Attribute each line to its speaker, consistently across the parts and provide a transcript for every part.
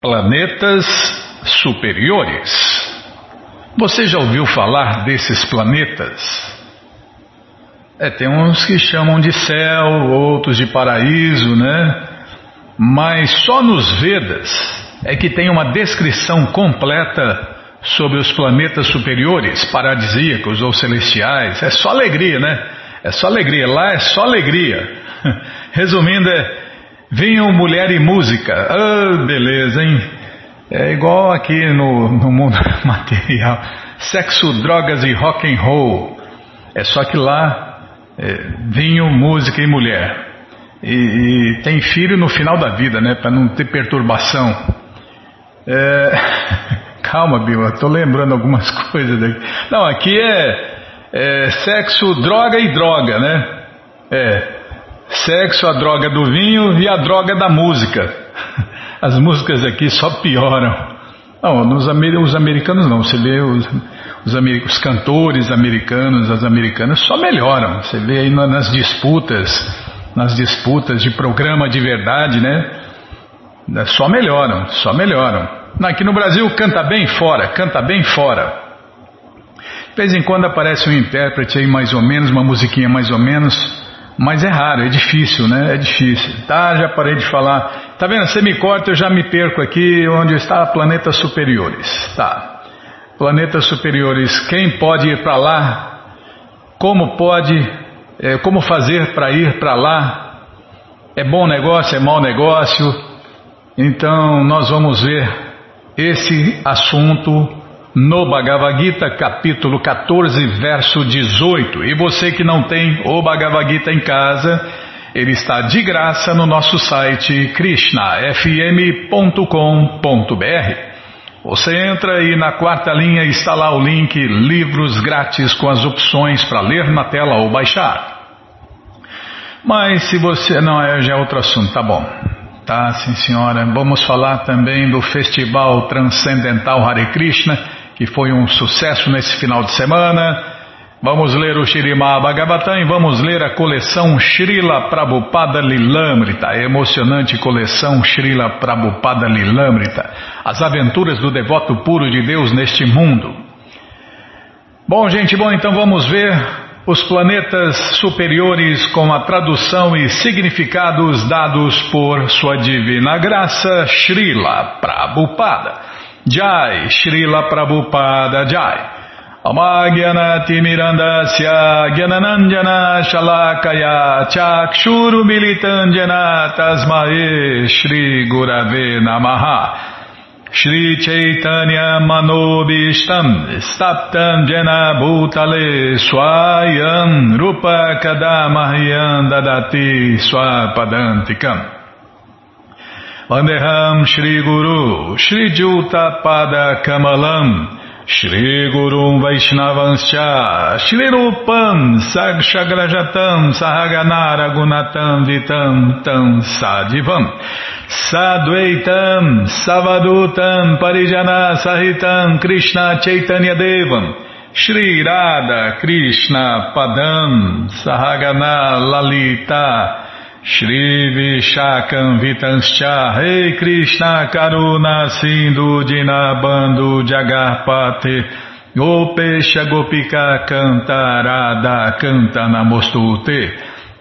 Speaker 1: Planetas superiores. Você já ouviu falar desses planetas? É, tem uns que chamam de céu, outros de paraíso, né? Mas só nos Vedas é que tem uma descrição completa sobre os planetas superiores, paradisíacos ou celestiais. É só alegria, né? É só alegria. Lá é só alegria. Resumindo, é Vinham mulher e música. Ah, beleza, hein? É igual aqui no, no mundo material. Sexo, drogas e rock and roll. É só que lá é, vinho, música e mulher. E, e, tem filho no final da vida, né? Para não ter perturbação. É... Calma, Bila, tô lembrando algumas coisas daqui. Não, aqui é, é sexo, droga e droga, né? É. Sexo, a droga do vinho e a droga da música. As músicas aqui só pioram. Não, nos os americanos não. Você vê os, os, os, cantores americanos, as americanas só melhoram. Você vê aí nas disputas, nas disputas de programa de verdade, né? Só melhoram, só melhoram. Aqui no Brasil canta bem fora, canta bem fora. De vez em quando aparece um intérprete aí mais ou menos, uma musiquinha mais ou menos. Mas é raro, é difícil, né? É difícil. Tá, já parei de falar. Tá vendo? Você me corta, eu já me perco aqui onde está planetas superiores. Tá. Planetas superiores, quem pode ir para lá? Como pode? É, como fazer para ir para lá? É bom negócio? É mau negócio? Então nós vamos ver esse assunto no Bhagavad Gita, capítulo 14, verso 18. E você que não tem o Bhagavad Gita em casa, ele está de graça no nosso site krishnafm.com.br. Você entra e na quarta linha está lá o link Livros Grátis com as opções para ler na tela ou baixar. Mas se você. Não, é, já é outro assunto, tá bom. Tá, sim senhora. Vamos falar também do Festival Transcendental Hare Krishna que foi um sucesso nesse final de semana. Vamos ler o Shirimá Bhagavatam e vamos ler a coleção Srila Prabhupada Lilamrita, a emocionante coleção Srila Prabhupada Lilamrita, as aventuras do devoto puro de Deus neste mundo. Bom, gente, bom, então vamos ver os planetas superiores com a tradução e significados dados por Sua Divina Graça Srila Prabhupada. Jai, Srila Prabhupada Jai. Amagyanati Mirandasya Gyananandjana Shalakaya Chakshuru Militanjana Tasmae Shri Gurave Namaha Shri Chaitanya Manobishtam Staptam Jena Bhutale Swayam Rupa Kadamahyam Dadati Swapadantikam Vandeham Shri Guru, Shri Juta Pada Kamalam, Shri Gurum Vaishnavanscha, Shri Rupam Sagshagrajatam Sahaganara Gunatam Vitam Tam Sadivam, Sadvaitam Savadutam Parijana Sahitam Krishna Chaitanya Devam, Shri Radha Krishna Padam Sahagana Lalita Shri Vishakam Vitanscha Rei Krishna Karuna Sindhu Dinabando Jagarpate Gopesha Gopika Cantarada Canta Namostute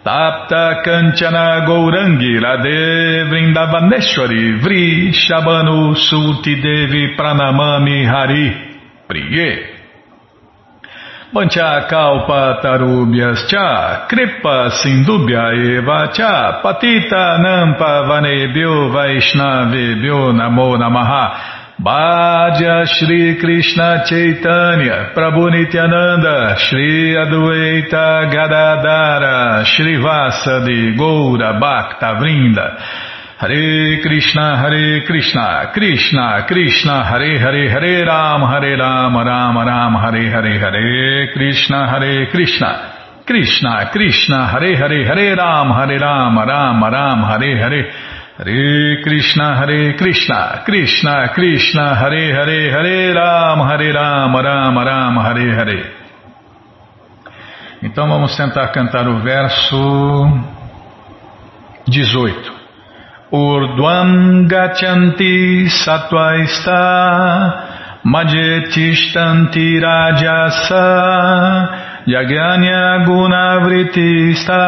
Speaker 1: Tapta Kanchana Gourangi Radhe Vrindavaneshwari Vri Shabanu Sulti Devi Pranamami Hari Priye Mancha kalpa tarubhyas cha kripa sindubhya eva cha patita nampa vanebhyo vaishnavebhyo namo namaha. Bhaja Shri Krishna Chaitanya Prabhu Nityananda Shri Adwaita Gadadara Shri Vasadi Goura Bhakta Vrinda Hare Krishna, Hare Krishna, Krishna, Krishna, Hare Hare, Hare Ram, Hare Ram, Ram Ram, Hare Hare, Hare Krishna, Hare Krishna, Krishna, Krishna, Hare Hare, Hare Ram, Hare Ram, Ram Ram, Hare Hare, Hare Krishna, Hare Krishna, Krishna, Krishna, Hare Hare, Hare Ram, Hare Ram, Ram Ram, Hare Hare. Então vamos tentar cantar o verso 18. Urdvam gachanti satvaista Madhyetishtanti rajasa Yaganya gunavritista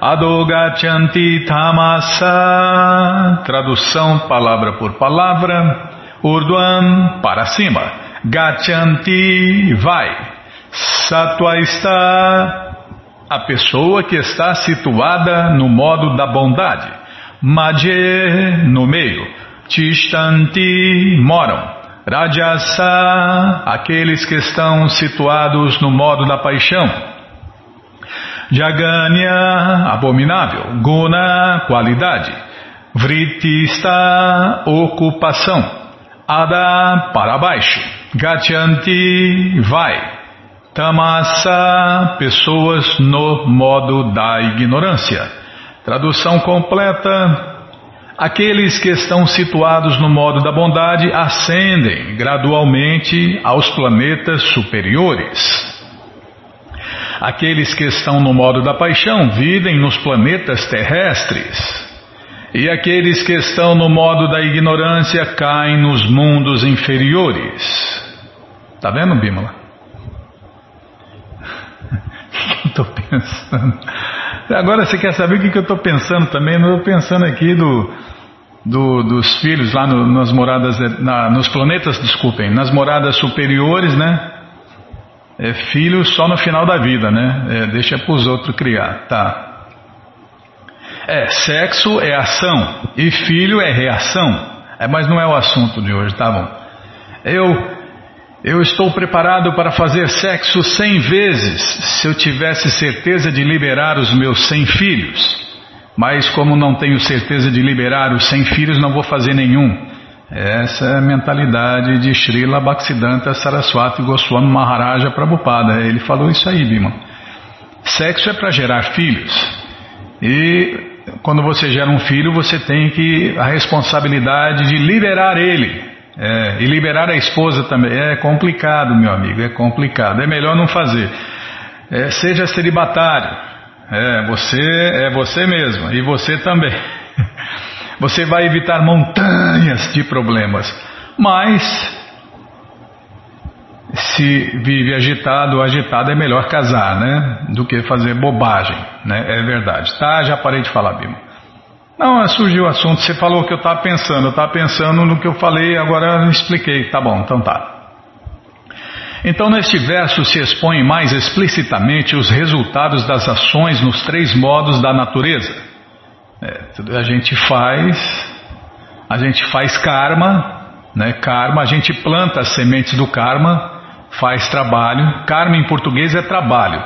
Speaker 1: Adogachanti tamasa Tradução palavra por palavra Urdvam para cima Gachanti vai Satvaista a pessoa que está situada no modo da bondade Madhye, no meio. Tishtanti, moram. Rajasa, aqueles que estão situados no modo da paixão. Jaganya, abominável. Guna, qualidade. Vritista, ocupação. Ada, para baixo. Gachanti, vai. Tamasa, pessoas no modo da ignorância. Tradução completa. Aqueles que estão situados no modo da bondade ascendem gradualmente aos planetas superiores. Aqueles que estão no modo da paixão vivem nos planetas terrestres. E aqueles que estão no modo da ignorância caem nos mundos inferiores. Tá vendo, Bímola? Estou pensando. Agora você quer saber o que, eu estou pensando também? Eu estou pensando aqui do, do, dos filhos lá no, nas moradas, na, nos planetas, desculpem, nas moradas superiores, né? É filho só no final da vida, né? É, deixa para os outros criar, tá? É, sexo é ação e filho é reação. É, mas não é o assunto de hoje, tá bom? Eu eu estou preparado para fazer sexo cem vezes se eu tivesse certeza de liberar os meus cem filhos. Mas como não tenho certeza de liberar os cem filhos, não vou fazer nenhum. Essa é a mentalidade de Srila Bhaktisiddhanta Saraswati Goswami Maharaja Prabhupada. Ele falou isso aí, Bima. Sexo é para gerar filhos. E quando você gera um filho, você tem que a responsabilidade de liberar ele. É, e liberar a esposa também é complicado, meu amigo, é complicado. É melhor não fazer. É, seja celibatário. É, você é você mesmo e você também. Você vai evitar montanhas de problemas. Mas se vive agitado ou agitado é melhor casar, né? Do que fazer bobagem, né? É verdade. Tá, já parei de falar, Bima. Não, surgiu o assunto, você falou o que eu estava pensando, eu estava pensando no que eu falei, agora eu expliquei, tá bom, então tá. Então, neste verso se expõe mais explicitamente os resultados das ações nos três modos da natureza. É, a gente faz, a gente faz karma, né? Karma, a gente planta as sementes do karma, faz trabalho. Karma em português é trabalho.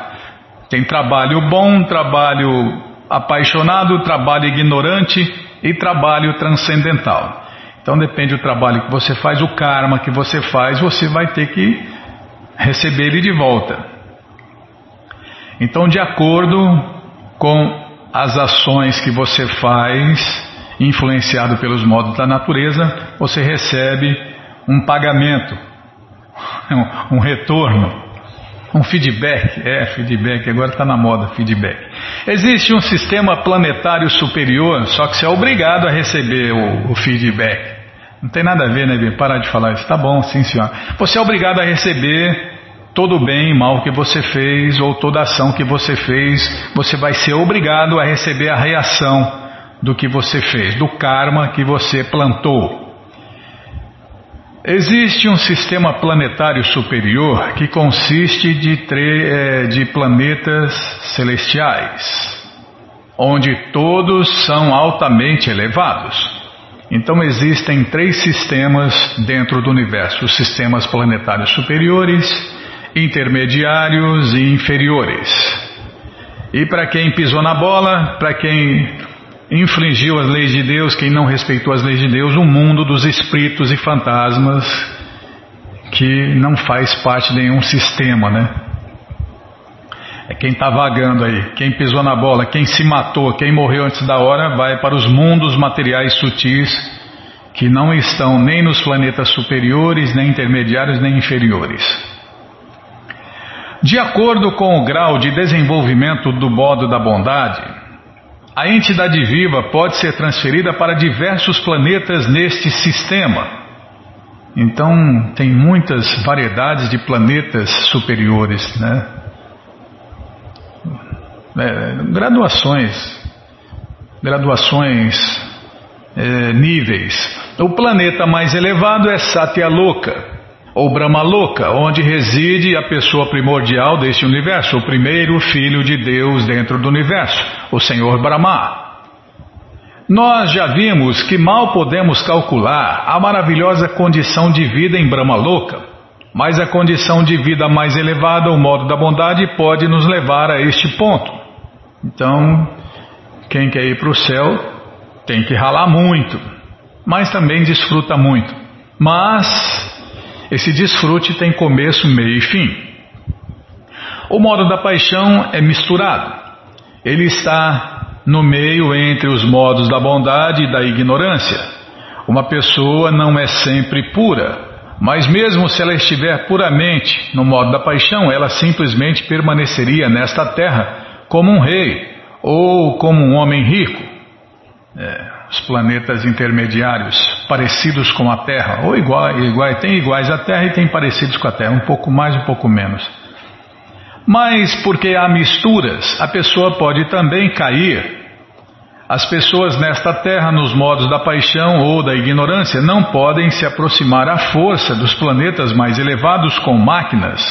Speaker 1: Tem trabalho bom, trabalho apaixonado, trabalho ignorante e trabalho transcendental. Então depende do trabalho que você faz, o karma que você faz, você vai ter que receber ele de volta. Então, de acordo com as ações que você faz, influenciado pelos modos da natureza, você recebe um pagamento, um retorno. Um feedback, é, feedback, agora está na moda, feedback. Existe um sistema planetário superior, só que você é obrigado a receber o, o feedback. Não tem nada a ver, né, Bia? Parar de falar isso. Tá bom, sim, senhor. Você é obrigado a receber todo o bem e mal que você fez, ou toda ação que você fez, você vai ser obrigado a receber a reação do que você fez, do karma que você plantou. Existe um sistema planetário superior que consiste de, é, de planetas celestiais, onde todos são altamente elevados. Então existem três sistemas dentro do universo: sistemas planetários superiores, intermediários e inferiores. E para quem pisou na bola, para quem infringiu as leis de Deus, quem não respeitou as leis de Deus, o mundo dos espíritos e fantasmas que não faz parte de nenhum sistema, né? É quem está vagando aí, quem pisou na bola, quem se matou, quem morreu antes da hora, vai para os mundos materiais sutis que não estão nem nos planetas superiores, nem intermediários, nem inferiores. De acordo com o grau de desenvolvimento do modo da bondade, a entidade viva pode ser transferida para diversos planetas neste sistema. Então, tem muitas variedades de planetas superiores, né? É, graduações, graduações, é, níveis. O planeta mais elevado é Satyaloka, ou Brahmaloka, onde reside a pessoa primordial deste universo, o primeiro filho de Deus dentro do universo, o Senhor Brahma. Nós já vimos que mal podemos calcular a maravilhosa condição de vida em Brahmaloka, mas a condição de vida mais elevada, o modo da bondade, pode nos levar a este ponto. Então, quem quer ir para o céu tem que ralar muito, mas também desfruta muito. Mas esse desfrute tem começo, meio e fim. O modo da paixão é misturado. Ele está no meio entre os modos da bondade e da ignorância. Uma pessoa não é sempre pura, mas mesmo se ela estiver puramente no modo da paixão, ela simplesmente permaneceria nesta terra como um rei ou como um homem rico. É os planetas intermediários parecidos com a Terra, ou iguais, iguais, tem iguais à Terra e tem parecidos com a Terra, um pouco mais, um pouco menos. Mas porque há misturas, a pessoa pode também cair. As pessoas nesta terra, nos modos da paixão ou da ignorância, não podem se aproximar à força dos planetas mais elevados com máquinas.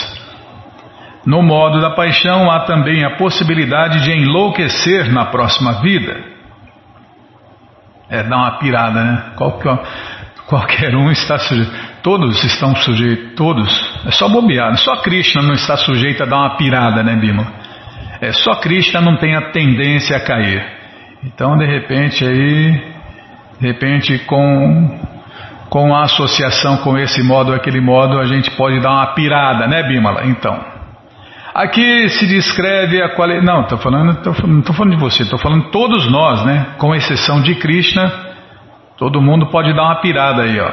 Speaker 1: No modo da paixão, há também a possibilidade de enlouquecer na próxima vida. É, dá uma pirada, né? Qualquer, qualquer um está sujeito. Todos estão sujeitos, todos. É só bobear. Só Krishna não está sujeito a dar uma pirada, né, Bima? É, só Krishna não tem a tendência a cair. Então, de repente, aí, de repente, com, com a associação com esse modo ou aquele modo, a gente pode dar uma pirada, né, Bimala? Então. Aqui se descreve a qualidade. Não, tô falando, tô, não estou falando de você, estou falando todos nós, né? Com exceção de Krishna, todo mundo pode dar uma pirada aí, ó.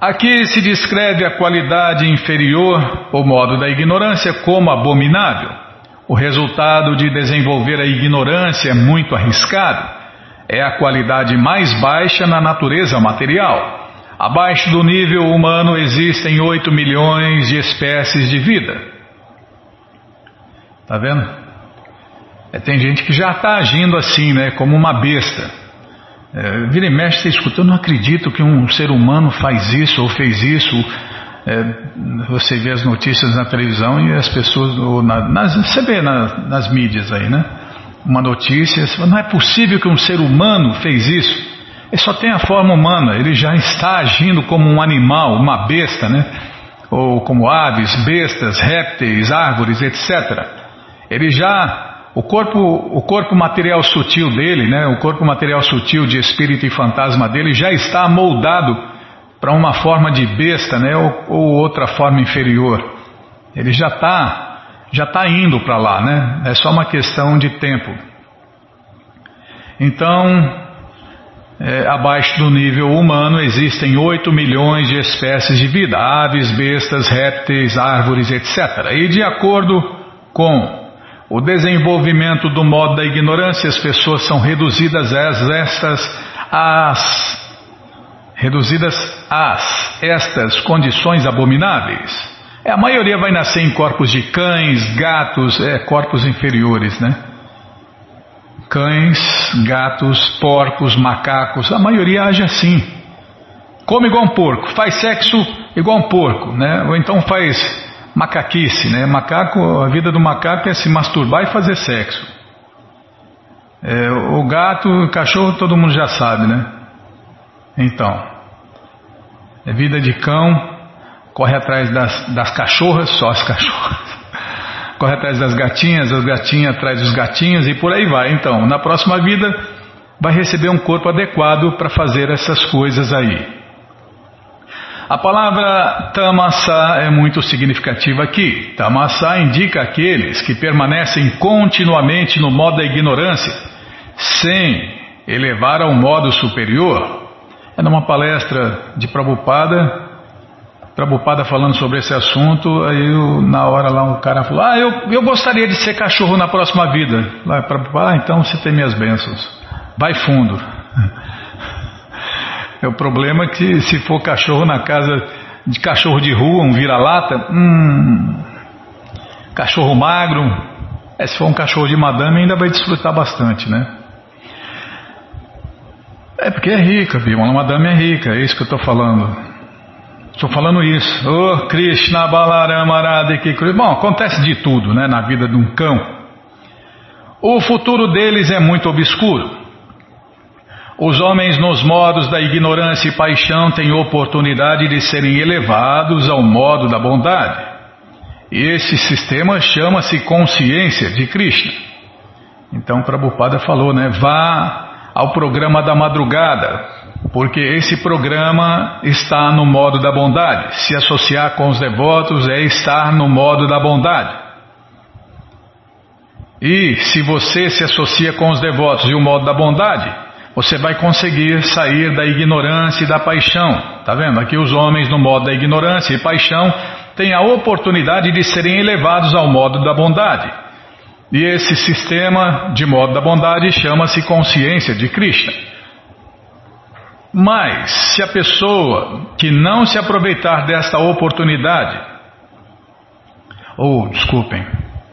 Speaker 1: Aqui se descreve a qualidade inferior, o modo da ignorância, como abominável. O resultado de desenvolver a ignorância é muito arriscado. É a qualidade mais baixa na natureza material. Abaixo do nível humano existem 8 milhões de espécies de vida. Tá vendo? É, tem gente que já está agindo assim, né? Como uma besta. É, vira e mexe, você escuta, eu não acredito que um ser humano faz isso ou fez isso. É, você vê as notícias na televisão e as pessoas, ou na, nas, você vê na, nas mídias aí, né? Uma notícia, não é possível que um ser humano fez isso. Ele só tem a forma humana, ele já está agindo como um animal, uma besta, né? Ou como aves, bestas, répteis, árvores, etc. Ele já o corpo, o corpo material sutil dele, né, o corpo material sutil de espírito e fantasma dele já está moldado para uma forma de besta, né, ou, ou outra forma inferior. Ele já está já está indo para lá, né? É só uma questão de tempo. Então, é, abaixo do nível humano existem 8 milhões de espécies de vida, aves, bestas, répteis, árvores, etc. E de acordo com o desenvolvimento do modo da ignorância, as pessoas são reduzidas a estas às reduzidas às estas condições abomináveis. É, a maioria vai nascer em corpos de cães, gatos, é, corpos inferiores, né? Cães, gatos, porcos, macacos, a maioria age assim. Come igual um porco, faz sexo igual um porco, né? Ou então faz macaquice, né? Macaco, a vida do macaco é se masturbar e fazer sexo. É, o gato, o cachorro, todo mundo já sabe, né? Então, é vida de cão, corre atrás das, das cachorras, só as cachorras. Corre atrás das gatinhas, as gatinhas atrás dos gatinhos e por aí vai. Então, na próxima vida, vai receber um corpo adequado para fazer essas coisas aí. A palavra tamasa é muito significativa aqui. Tamasa indica aqueles que permanecem continuamente no modo da ignorância, sem elevar ao modo superior. É numa palestra de Prabhupada, Prabhupada falando sobre esse assunto, aí eu, na hora lá um cara falou, ah, eu, eu gostaria de ser cachorro na próxima vida. Lá, Prabhupada, ah, então você tem minhas bênçãos. Vai fundo. É o problema que se for cachorro na casa de cachorro de rua, um vira-lata, hum, cachorro magro, é, se for um cachorro de madame ainda vai desfrutar bastante, né? É porque é rica, viu? Uma madame é rica, é isso que eu estou falando. Estou falando isso. Oh, Krishna Balarama Radhikri. Bom, acontece de tudo, né, na vida de um cão. O futuro deles é muito obscuro. Os homens, nos modos da ignorância e paixão, têm oportunidade de serem elevados ao modo da bondade. Esse sistema chama-se consciência de Krishna. Então, Prabhupada falou, né? Vá ao programa da madrugada, porque esse programa está no modo da bondade. Se associar com os devotos é estar no modo da bondade. E se você se associa com os devotos e o modo da bondade, você vai conseguir sair da ignorância e da paixão. Tá vendo? Aqui os homens no modo da ignorância e paixão têm a oportunidade de serem elevados ao modo da bondade. E esse sistema de modo da bondade chama-se consciência de Krishna. Mas, se a pessoa que não se aproveitar desta oportunidade, ou desculpem,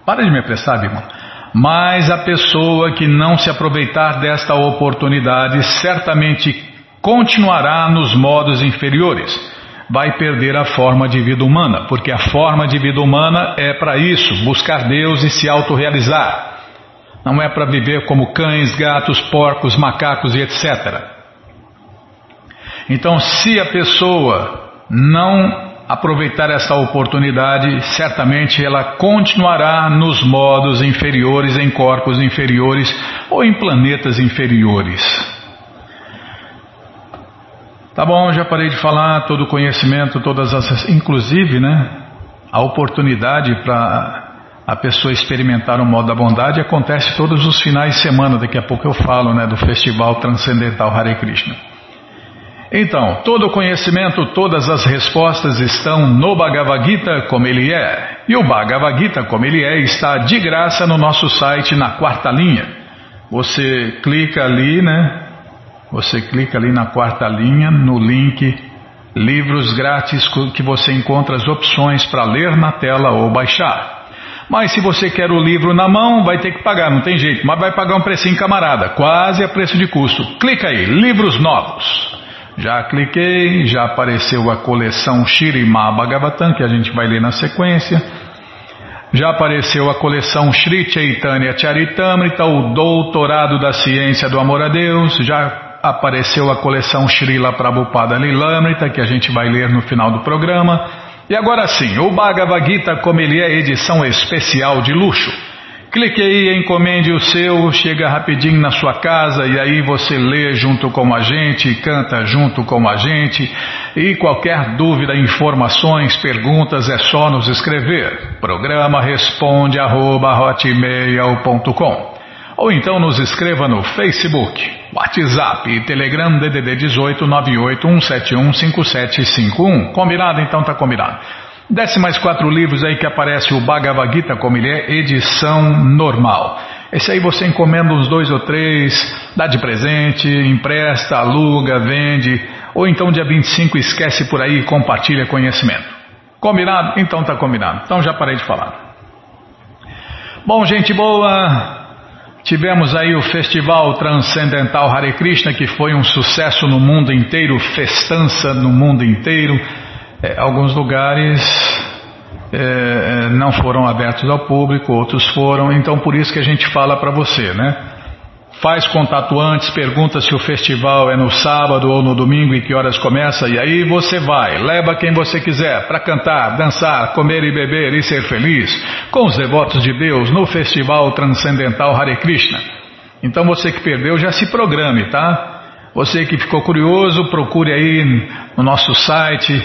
Speaker 1: para de me apressar, irmão. Mas a pessoa que não se aproveitar desta oportunidade certamente continuará nos modos inferiores vai perder a forma de vida humana, porque a forma de vida humana é para isso, buscar Deus e se autorrealizar. Não é para viver como cães, gatos, porcos, macacos e etc. Então, se a pessoa não aproveitar essa oportunidade, certamente ela continuará nos modos inferiores, em corpos inferiores ou em planetas inferiores. Tá bom, já parei de falar, todo o conhecimento, todas as. Inclusive, né? A oportunidade para a pessoa experimentar o modo da bondade acontece todos os finais de semana, daqui a pouco eu falo, né? Do Festival Transcendental Hare Krishna. Então, todo o conhecimento, todas as respostas estão no Bhagavad Gita como ele é. E o Bhagavad Gita como ele é está de graça no nosso site na quarta linha. Você clica ali, né? Você clica ali na quarta linha, no link Livros Grátis, que você encontra as opções para ler na tela ou baixar. Mas se você quer o livro na mão, vai ter que pagar, não tem jeito, mas vai pagar um precinho camarada, quase a preço de custo. Clica aí, livros novos. Já cliquei, já apareceu a coleção Shirima Bhagavatam, que a gente vai ler na sequência. Já apareceu a coleção Sri Chaitanya Charitamrita, o Doutorado da Ciência do Amor a Deus. Já apareceu a coleção Srila Prabhupada Lilamrita, que a gente vai ler no final do programa. E agora sim, o Bhagavad Gita, como ele é edição especial de luxo. Clique aí, encomende o seu, chega rapidinho na sua casa e aí você lê junto com a gente, canta junto com a gente. E qualquer dúvida, informações, perguntas é só nos escrever. Programa responde arroba, ou então nos escreva no Facebook, WhatsApp e Telegram DDD 18 981715751. Combinado? Então tá combinado. Desce mais quatro livros aí que aparece o Bhagavad Gita como ele é, edição normal. Esse aí você encomenda uns dois ou três, dá de presente, empresta, aluga, vende, ou então dia 25 esquece por aí e compartilha conhecimento. Combinado? Então tá combinado. Então já parei de falar. Bom, gente boa, Tivemos aí o Festival Transcendental Hare Krishna, que foi um sucesso no mundo inteiro, festança no mundo inteiro. É, alguns lugares é, é não foram abertos ao público, outros foram, então por isso que a gente fala para você, né? Faz contato antes, pergunta se o festival é no sábado ou no domingo e que horas começa, e aí você vai, leva quem você quiser para cantar, dançar, comer e beber e ser feliz com os devotos de Deus no Festival Transcendental Hare Krishna. Então você que perdeu, já se programe, tá? Você que ficou curioso, procure aí no nosso site,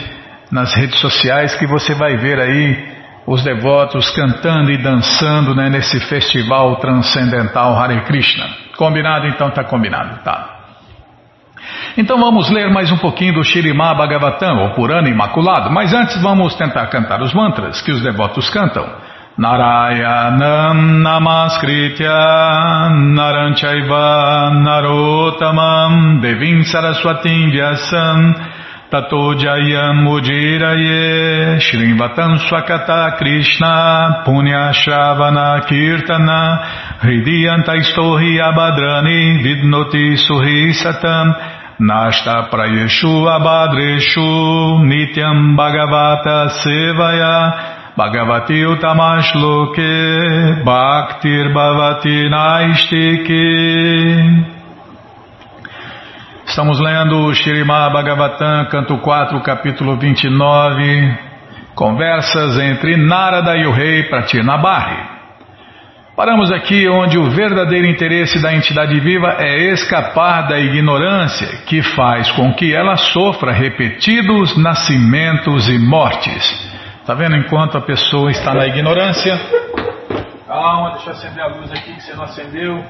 Speaker 1: nas redes sociais, que você vai ver aí os devotos cantando e dançando né, nesse festival transcendental Hare Krishna. Combinado? Então tá combinado, tá. Então vamos ler mais um pouquinho do Shirimá Bhagavatam, ou Purana Imaculado, mas antes vamos tentar cantar os mantras que os devotos cantam. Narayanam Namaskritya Naranchaiva Narotamam Devim Saraswatim Vyasam Tato Jayam Mujiraye Shrivatam Swakata Krishna Punya Shravana Kirtana Hridiyanta Istohi Abadrani Vidnoti Suhi Satam Nashta Prayeshu Abadreshu Nityam Bhagavata Sevaya Bhagavati Utamashloke Bhaktir Bhavati Naistike Estamos lendo o Shirimá Bhagavatam, canto 4, capítulo 29, conversas entre Narada e o rei Pratirnabhari. Paramos aqui onde o verdadeiro interesse da entidade viva é escapar da ignorância que faz com que ela sofra repetidos nascimentos e mortes. Está vendo? Enquanto a pessoa está na ignorância. Calma, deixa eu acender a luz aqui que você não acendeu.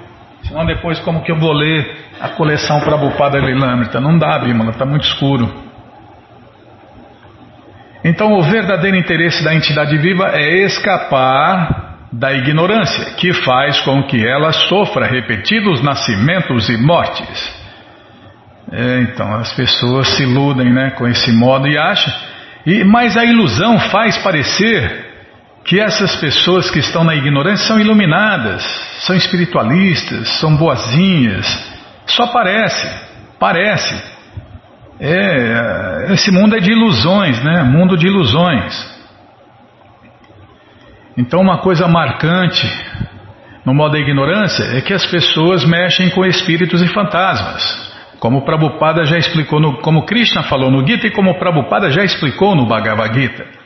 Speaker 1: Senão depois como que eu vou ler a coleção Prabhupada Lilamrita? Não dá, Bímola, está muito escuro. Então o verdadeiro interesse da entidade viva é escapar da ignorância, que faz com que ela sofra repetidos nascimentos e mortes. É, então as pessoas se iludem né, com esse modo e acham e, mas a ilusão faz parecer que essas pessoas que estão na ignorância são iluminadas, são espiritualistas, são boazinhas. Só parece, parece. É, esse mundo é de ilusões, né? Mundo de ilusões. Então, uma coisa marcante no modo da ignorância é que as pessoas mexem com espíritos e fantasmas. Como Prabhupada já explicou, no, como Krishna falou no Gita e como Prabhupada já explicou no Bhagavad Gita.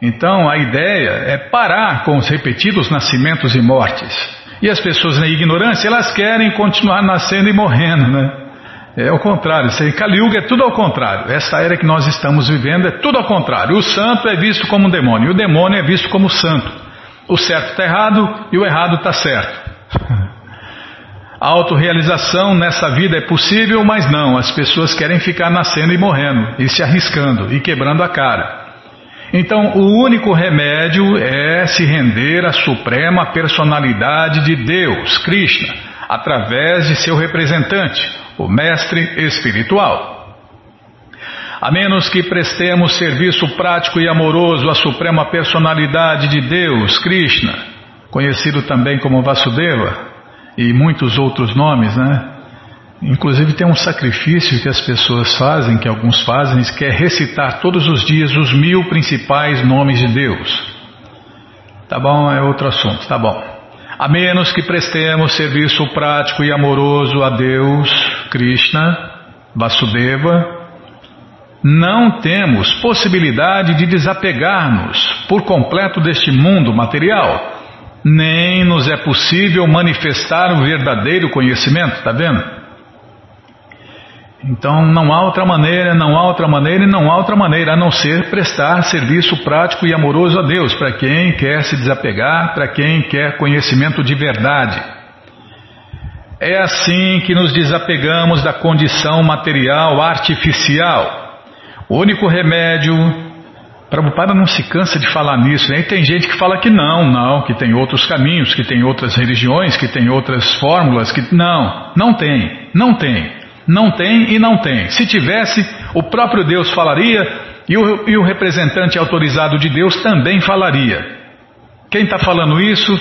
Speaker 1: Então a ideia é parar com os repetidos nascimentos e mortes. E as pessoas na ignorância, elas querem continuar nascendo e morrendo, né? É o contrário, Kali Yuga é tudo ao contrário. Essa era que nós estamos vivendo é tudo ao contrário. O santo é visto como um demônio, e o demônio é visto como santo. O certo está errado e o errado está certo. A autorrealização nessa vida é possível, mas não, as pessoas querem ficar nascendo e morrendo, e se arriscando, e quebrando a cara. Então, o único remédio é se render à suprema personalidade de Deus, Krishna, através de seu representante, o Mestre Espiritual. A menos que prestemos serviço prático e amoroso à suprema personalidade de Deus, Krishna, conhecido também como Vasudeva, e muitos outros nomes, né? Inclusive tem um sacrifício que as pessoas fazem, que alguns fazem, que é recitar todos os dias os mil principais nomes de Deus. Tá bom? É outro assunto, tá bom. A menos que prestemos serviço prático e amoroso a Deus, Krishna, Vasudeva, não temos possibilidade de desapegar-nos por completo deste mundo material nem nos é possível manifestar o verdadeiro conhecimento, está vendo? Então não há outra maneira, não há outra maneira e não há outra maneira a não ser prestar serviço prático e amoroso a Deus para quem quer se desapegar, para quem quer conhecimento de verdade. É assim que nos desapegamos da condição material artificial. O único remédio Prabhupada não se cansa de falar nisso, né? E tem gente que fala que não, não, que tem outros caminhos, que tem outras religiões, que tem outras fórmulas, que não, não tem, não tem, não tem e não tem. Se tivesse, o próprio Deus falaria e o, e o representante autorizado de Deus também falaria. Quem está falando isso,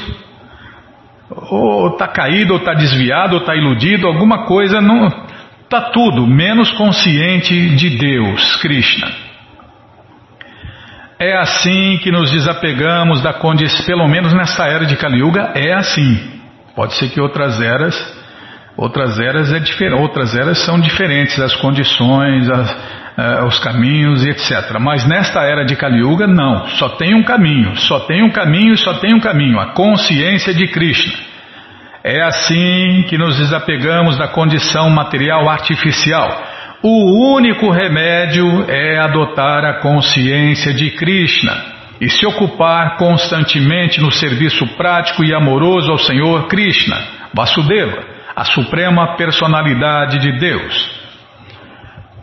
Speaker 1: ou está caído, ou está desviado, ou está iludido, alguma coisa não. Está tudo menos consciente de Deus, Krishna. É assim que nos desapegamos da condição, pelo menos nessa era de Kali Yuga, é assim. Pode ser que outras eras, outras eras é outras eras são diferentes, as condições, uh, os caminhos e etc. Mas nesta era de Kali Yuga, não. Só tem um caminho, só tem um caminho só tem um caminho, a consciência de Krishna. É assim que nos desapegamos da condição material artificial o único remédio é adotar a consciência de Krishna e se ocupar constantemente no serviço prático e amoroso ao Senhor Krishna, Vasudeva, a suprema personalidade de Deus.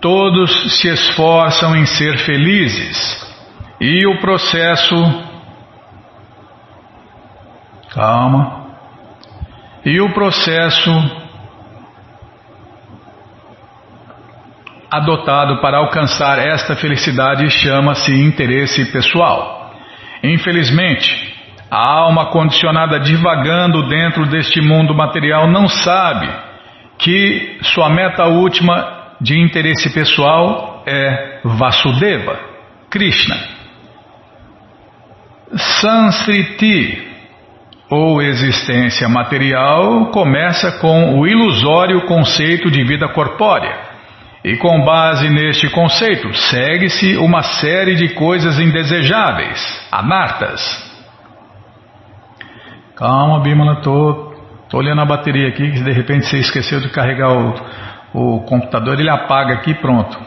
Speaker 1: todos se esforçam em ser felizes e o processo. Calma. E o processo adotado para alcançar esta felicidade chama-se interesse pessoal. Infelizmente, a alma condicionada divagando dentro deste mundo material não sabe que sua meta última de interesse pessoal é Vasudeva, Krishna. Sanskriti, ou existência material, começa com o ilusório conceito de vida corpórea e com base neste conceito, segue-se uma série de coisas indesejáveis, anartas. Calma, Bimala, tô, tô olhando a bateria aqui, que de repente você esqueceu de carregar o, o computador, ele apaga aqui pronto.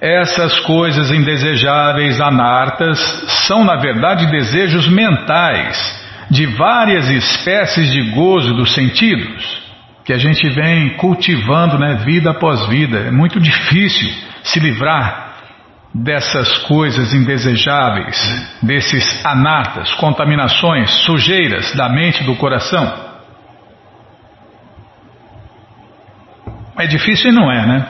Speaker 1: Essas coisas indesejáveis, anartas, são na verdade desejos mentais de várias espécies de gozo dos sentidos que a gente vem cultivando né, vida após vida. É muito difícil se livrar dessas coisas indesejáveis, desses anatas, contaminações, sujeiras da mente e do coração. É difícil e não é, né?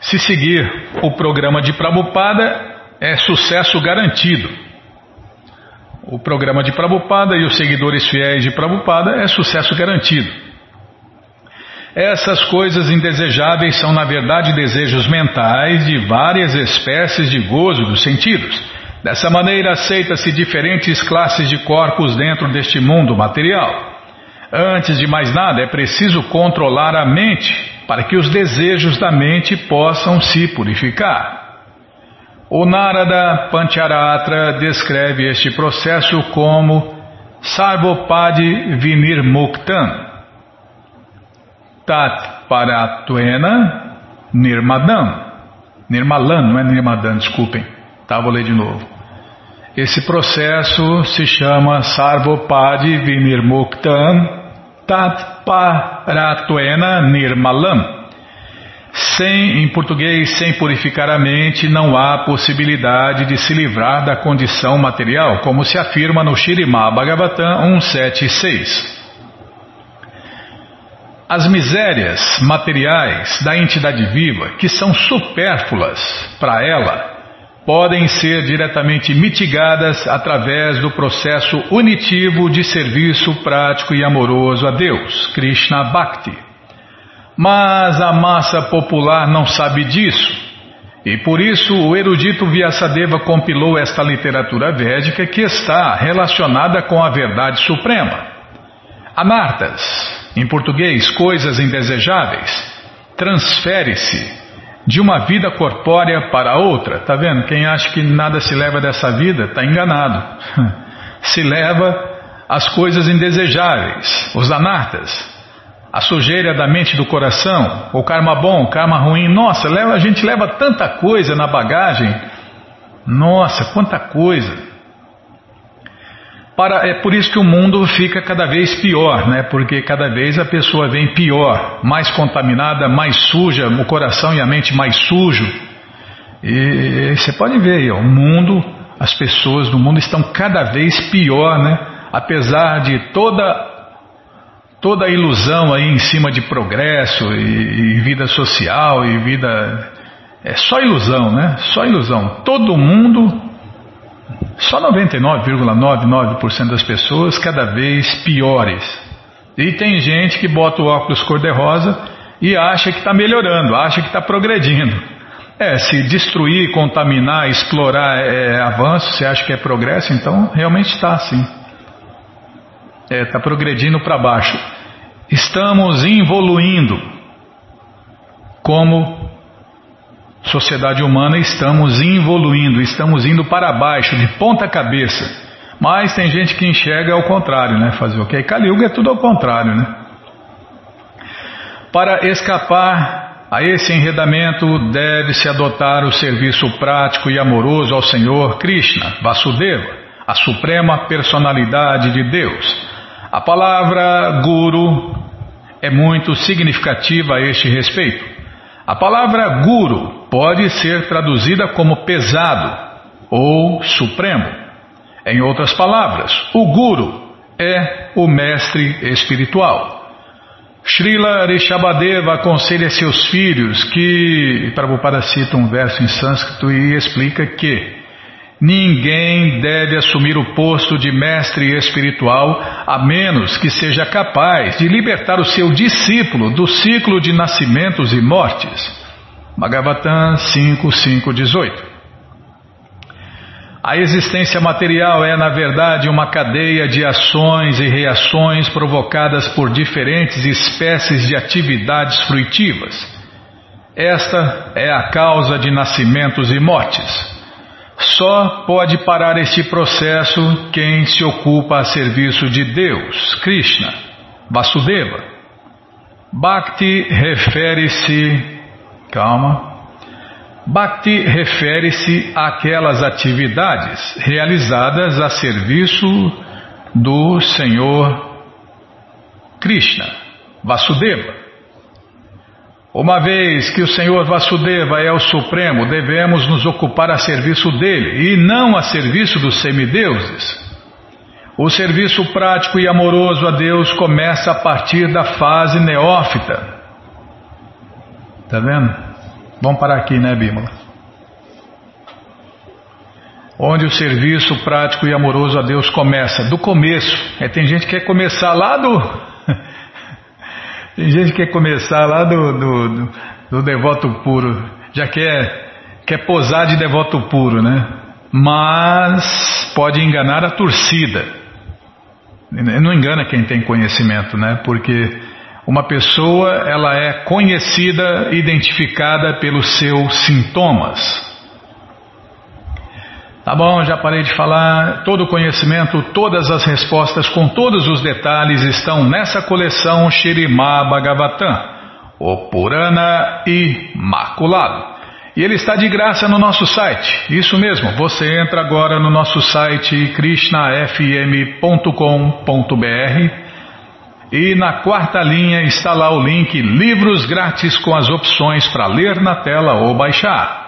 Speaker 1: Se seguir o programa de Prabhupada, é sucesso garantido. O programa de Prabhupada e os seguidores fiéis de Prabhupada é sucesso garantido. Essas coisas indesejáveis são, na verdade, desejos mentais de várias espécies de gozo dos sentidos. Dessa maneira, aceita-se diferentes classes de corpos dentro deste mundo material. Antes de mais nada, é preciso controlar a mente para que os desejos da mente possam se purificar. O Narada Pancharatra descreve este processo como Sarvopadi Vinirmuktam Tat Paratuena Nirmadam. Nirmalan, não é Nirmadan, desculpem. Tá, vou ler de novo. Esse processo se chama Sarvopadi Vinirmuktam Tat Paratuena Nirmalam. Sem, em português, sem purificar a mente, não há possibilidade de se livrar da condição material, como se afirma no Shirimá Bhagavatam 176. As misérias materiais da entidade viva, que são supérfluas para ela, podem ser diretamente mitigadas através do processo unitivo de serviço prático e amoroso a Deus, Krishna Bhakti. Mas a massa popular não sabe disso. E por isso o erudito Vyasadeva compilou esta literatura védica que está relacionada com a verdade suprema. Anartas, em português, coisas indesejáveis, transfere-se de uma vida corpórea para outra. Tá vendo? Quem acha que nada se leva dessa vida está enganado. Se leva as coisas indesejáveis, os anartas, a sujeira da mente e do coração, o karma bom, o karma ruim. Nossa, a gente leva tanta coisa na bagagem. Nossa, quanta coisa. Para, é por isso que o mundo fica cada vez pior, né? Porque cada vez a pessoa vem pior, mais contaminada, mais suja, o coração e a mente mais sujo. E você pode ver aí, ó, o mundo, as pessoas no mundo estão cada vez pior, né? Apesar de toda toda a ilusão aí em cima de progresso e, e vida social e vida é só ilusão, né? Só ilusão. Todo mundo só 99,99% das pessoas cada vez piores. E tem gente que bota o óculos cor-de-rosa e acha que está melhorando, acha que está progredindo. É, se destruir, contaminar, explorar é, avanço, você acha que é progresso, então realmente está assim. Está é, tá progredindo para baixo. Estamos evoluindo como sociedade humana estamos evoluindo, estamos indo para baixo, de ponta cabeça. Mas tem gente que enxerga ao contrário, né? Fazer o que? Kali Yuga é tudo ao contrário, né? Para escapar a esse enredamento, deve-se adotar o serviço prático e amoroso ao Senhor Krishna, Vasudeva, a suprema personalidade de Deus. A palavra guru é muito significativa a este respeito. A palavra guru pode ser traduzida como pesado ou supremo. Em outras palavras, o Guru é o mestre espiritual. Srila Rishabhadeva aconselha seus filhos que, Prabhupada cita um verso em sânscrito e explica que ninguém deve assumir o posto de mestre espiritual a menos que seja capaz de libertar o seu discípulo do ciclo de nascimentos e mortes. Bhagavatam 5.5.18 a existência material é, na verdade, uma cadeia de ações e reações provocadas por diferentes espécies de atividades fruitivas. Esta é a causa de nascimentos e mortes. Só pode parar este processo quem se ocupa a serviço de Deus, Krishna, Vasudeva. Bhakti refere-se. Calma. Bhakti refere-se àquelas atividades realizadas a serviço do Senhor Krishna, Vasudeva. Uma vez que o Senhor Vasudeva é o Supremo, devemos nos ocupar a serviço dele e não a serviço dos semideuses. O serviço prático e amoroso a Deus começa a partir da fase neófita. Está vendo? Vamos parar aqui, né, Bímola? Onde o serviço prático e amoroso a Deus começa, do começo. É, tem gente que quer começar lá do. tem gente que quer começar lá do, do, do, do devoto puro. Já quer, quer posar de devoto puro, né? Mas pode enganar a torcida. Não engana quem tem conhecimento, né? Porque uma pessoa ela é conhecida, identificada pelos seus sintomas. Tá bom, já parei de falar. Todo o conhecimento, todas as respostas com todos os detalhes estão nessa coleção Shirimá Bhagavatam, o Purana Imaculado. E ele está de graça no nosso site. Isso mesmo, você entra agora no nosso site krishnafm.com.br e na quarta linha está lá o link Livros Grátis com as opções para ler na tela ou baixar.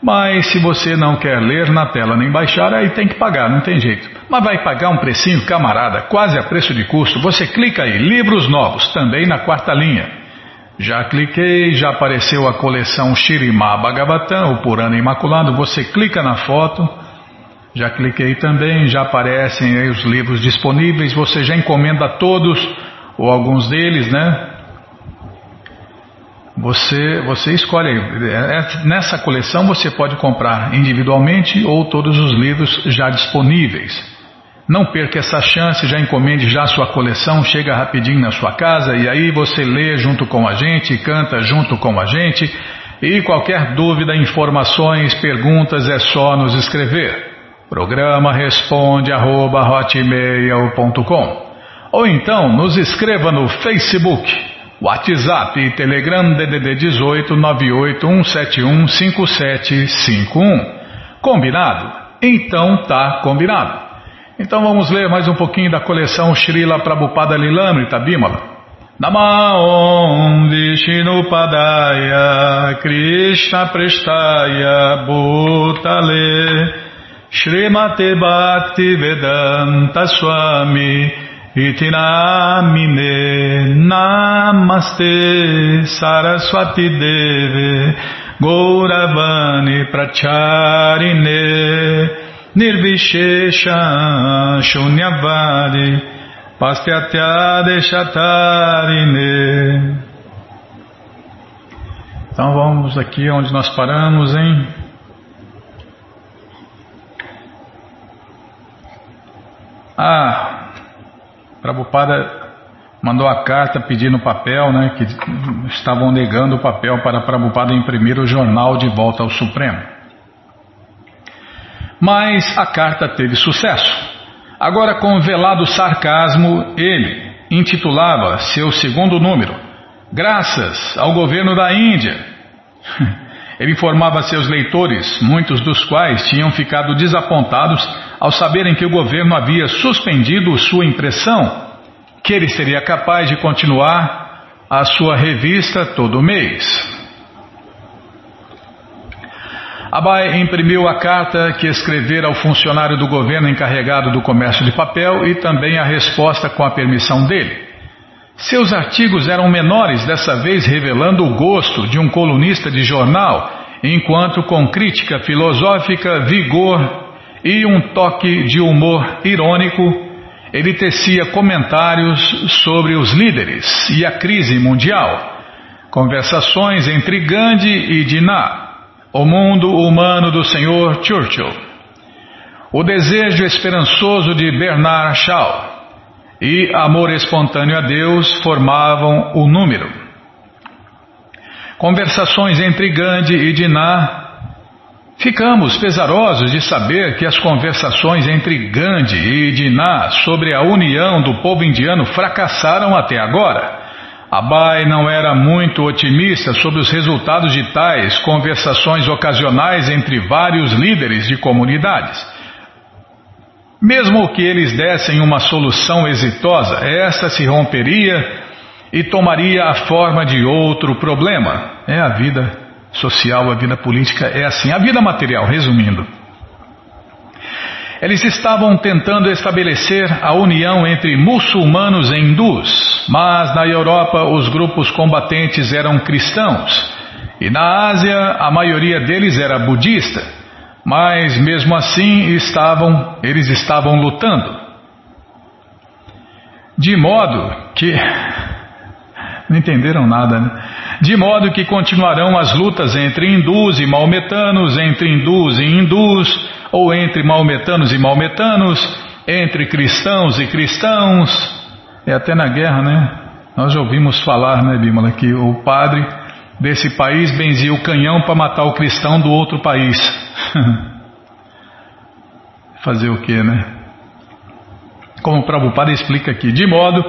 Speaker 1: Mas se você não quer ler na tela nem baixar, aí tem que pagar, não tem jeito. Mas vai pagar um precinho, camarada, quase a preço de custo. Você clica aí, livros novos, também na quarta linha. Já cliquei, já apareceu a coleção Shirimá Bhagavatam, o Purana Imaculado. Você clica na foto, já cliquei também, já aparecem aí os livros disponíveis. Você já encomenda todos ou alguns deles, né? Você, você escolhe. É, nessa coleção você pode comprar individualmente ou todos os livros já disponíveis. Não perca essa chance, já encomende já sua coleção, chega rapidinho na sua casa e aí você lê junto com a gente, canta junto com a gente. E qualquer dúvida, informações, perguntas é só nos escrever. Programa responde arroba, ou então nos escreva no Facebook, WhatsApp e Telegram DDD 18 981715751. Combinado? Então tá combinado. Então vamos ler mais um pouquinho da coleção Srila Prabhupada Lilamrita Bimala. Namaon Vishnu Padaya Krishna Prestaya Bhutale Shrimate Bhakti Vedanta Swami Itinamine Namaste Saraswati Deve Gauravani Pracharine Nirvishesha Shunyavadi Pastyatya Deshatarine Então vamos aqui onde nós paramos, hein? Ah, Prabhupada mandou a carta pedindo papel, né, que estavam negando o papel para Prabhupada imprimir o jornal de volta ao Supremo. Mas a carta teve sucesso. Agora, com velado sarcasmo, ele intitulava seu segundo número Graças ao governo da Índia. Ele informava seus leitores, muitos dos quais tinham ficado desapontados ao saberem que o governo havia suspendido sua impressão, que ele seria capaz de continuar a sua revista todo mês. Abai imprimiu a carta que escrevera ao funcionário do governo encarregado do comércio de papel e também a resposta com a permissão dele. Seus artigos eram menores, dessa vez revelando o gosto de um colunista de jornal, enquanto com crítica filosófica, vigor e um toque de humor irônico, ele tecia comentários sobre os líderes e a crise mundial, conversações entre Gandhi e Dinah o mundo humano do Sr. Churchill. O desejo esperançoso de Bernard Shaw e amor espontâneo a Deus formavam o número. Conversações entre Gandhi e Dinah. Ficamos pesarosos de saber que as conversações entre Gandhi e Dinah sobre a união do povo indiano fracassaram até agora. Abai não era muito otimista sobre os resultados de tais conversações ocasionais entre vários líderes de comunidades. Mesmo que eles dessem uma solução exitosa, esta se romperia e tomaria a forma de outro problema. É a vida social, a vida política é assim. A vida material, resumindo. Eles estavam tentando estabelecer a união entre muçulmanos e hindus, mas na Europa os grupos combatentes eram cristãos e na Ásia a maioria deles era budista, mas mesmo assim estavam, eles estavam lutando. De modo que não entenderam nada, né? De modo que continuarão as lutas entre hindus e maometanos, entre hindus e hindus, ou entre maometanos e maometanos, entre cristãos e cristãos, é até na guerra, né? Nós já ouvimos falar, né, Bímola, que o padre desse país benzia o canhão para matar o cristão do outro país. Fazer o que, né? Como o Prabhupada explica aqui, de modo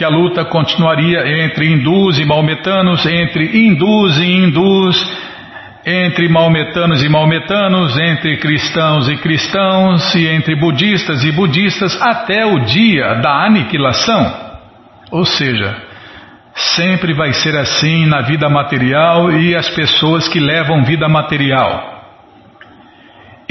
Speaker 1: que a luta continuaria entre hindus e maometanos, entre hindus e hindus, entre maometanos e maometanos, entre cristãos e cristãos, e entre budistas e budistas, até o dia da aniquilação. Ou seja, sempre vai ser assim na vida material e as pessoas que levam vida material.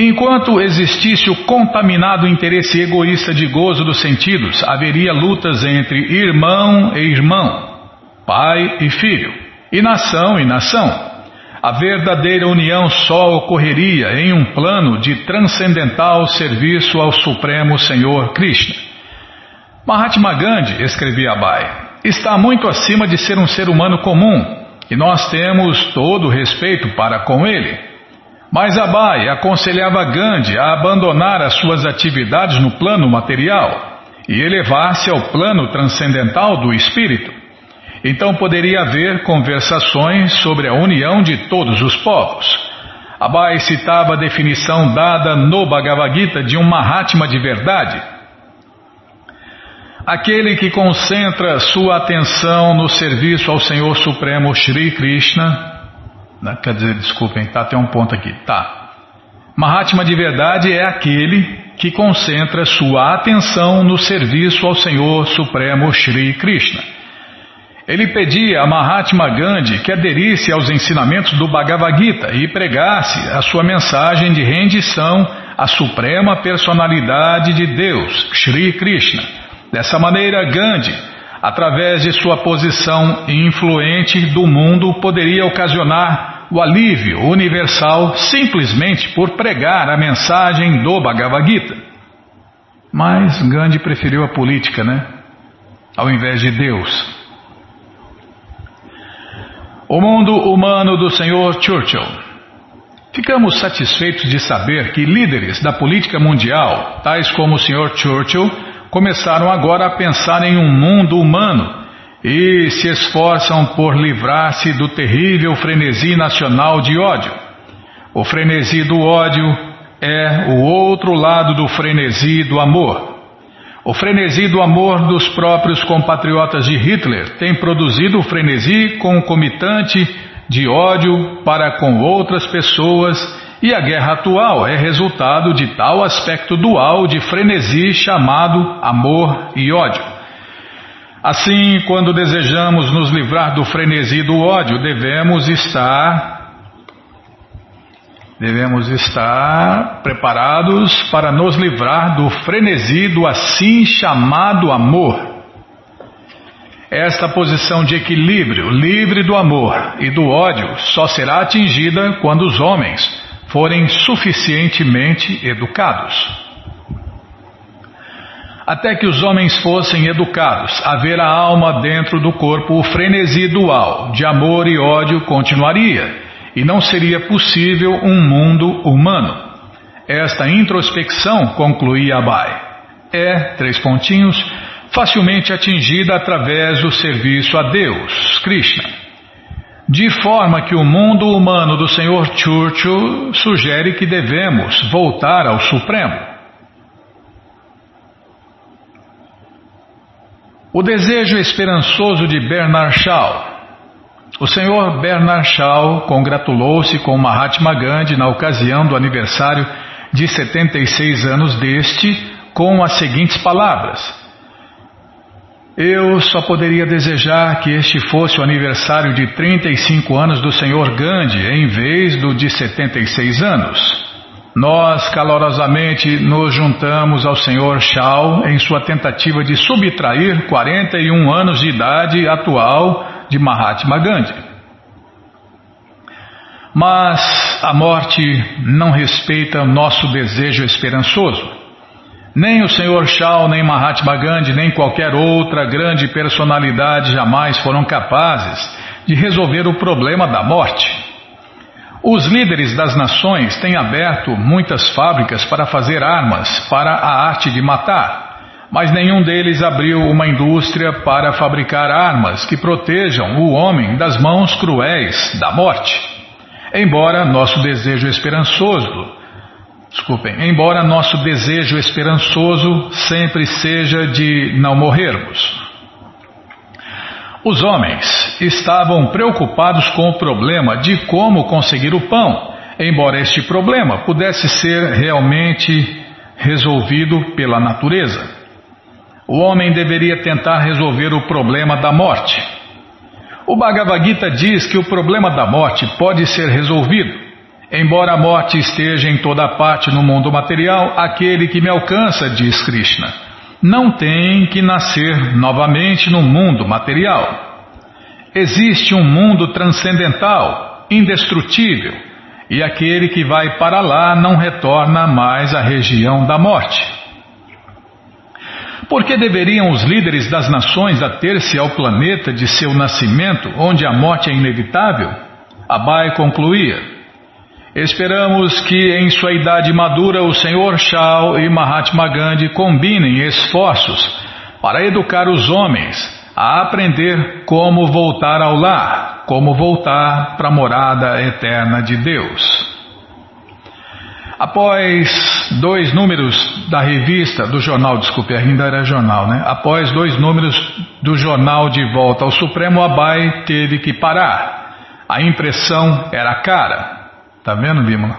Speaker 1: Enquanto existisse o contaminado interesse egoísta de gozo dos sentidos, haveria lutas entre irmão e irmão, pai e filho, e nação e nação. A verdadeira união só ocorreria em um plano de transcendental serviço ao Supremo Senhor Krishna. Mahatma Gandhi, escrevia Abai, está muito acima de ser um ser humano comum e nós temos todo o respeito para com ele. Mas Abai aconselhava Gandhi a abandonar as suas atividades no plano material e elevar-se ao plano transcendental do espírito. Então poderia haver conversações sobre a união de todos os povos. Abai citava a definição dada no Bhagavad Gita de um Mahatma de verdade. Aquele que concentra sua atenção no serviço ao Senhor Supremo Shri Krishna. Né, quer dizer, desculpem, tá, tem um ponto aqui. Tá. Mahatma de verdade é aquele que concentra sua atenção no serviço ao Senhor Supremo Shri Krishna. Ele pedia a Mahatma Gandhi que aderisse aos ensinamentos do Bhagavad Gita e pregasse a sua mensagem de rendição à suprema personalidade de Deus, Sri Krishna. Dessa maneira, Gandhi, através de sua posição influente do mundo, poderia ocasionar o alívio universal simplesmente por pregar a mensagem do Bhagavad Gita. Mas Gandhi preferiu a política, né? Ao invés de Deus. O mundo humano do Sr. Churchill. Ficamos satisfeitos de saber que líderes da política mundial, tais como o Sr. Churchill, começaram agora a pensar em um mundo humano e se esforçam por livrar-se do terrível frenesi nacional de ódio. O frenesi do ódio é o outro lado do frenesi do amor. O frenesi do amor dos próprios compatriotas de Hitler tem produzido o frenesi concomitante de ódio para com outras pessoas e a guerra atual é resultado de tal aspecto dual de frenesi chamado amor e ódio. Assim, quando desejamos nos livrar do frenesi do ódio, devemos estar Devemos estar preparados para nos livrar do frenesi do assim chamado amor. Esta posição de equilíbrio, livre do amor e do ódio, só será atingida quando os homens forem suficientemente educados. Até que os homens fossem educados a ver a alma dentro do corpo, o frenesi dual de amor e ódio continuaria e não seria possível um mundo humano. Esta introspecção, concluía Abai, é, três pontinhos, facilmente atingida através do serviço a Deus, Krishna. De forma que o mundo humano do Senhor Churchill sugere que devemos voltar ao Supremo. O desejo esperançoso de Bernard Shaw o senhor Bernard Shaw congratulou-se com Mahatma Gandhi na ocasião do aniversário de 76 anos deste com as seguintes palavras: Eu só poderia desejar que este fosse o aniversário de 35 anos do senhor Gandhi em vez do de 76 anos. Nós calorosamente nos juntamos ao Sr. Shaw em sua tentativa de subtrair 41 anos de idade atual de Mahatma Gandhi. Mas a morte não respeita nosso desejo esperançoso. Nem o Sr. Shaw, nem Mahatma Gandhi, nem qualquer outra grande personalidade jamais foram capazes de resolver o problema da morte. Os líderes das nações têm aberto muitas fábricas para fazer armas para a arte de matar mas nenhum deles abriu uma indústria para fabricar armas que protejam o homem das mãos cruéis da morte. Embora nosso desejo esperançoso, desculpem, embora nosso desejo esperançoso sempre seja de não morrermos. Os homens estavam preocupados com o problema de como conseguir o pão, embora este problema pudesse ser realmente resolvido pela natureza. O homem deveria tentar resolver o problema da morte. O Bhagavad Gita diz que o problema da morte pode ser resolvido. Embora a morte esteja em toda parte no mundo material, aquele que me alcança, diz Krishna, não tem que nascer novamente no mundo material. Existe um mundo transcendental, indestrutível, e aquele que vai para lá não retorna mais à região da morte. Por que deveriam os líderes das nações ater-se ao planeta de seu nascimento, onde a morte é inevitável? Abai concluía: Esperamos que em sua idade madura o Senhor Shao e Mahatma Gandhi combinem esforços para educar os homens a aprender como voltar ao lar, como voltar para a morada eterna de Deus. Após dois números da revista, do jornal, desculpe, ainda era jornal, né? Após dois números do jornal de volta ao Supremo, Abai teve que parar. A impressão era cara. Tá vendo, Bímola?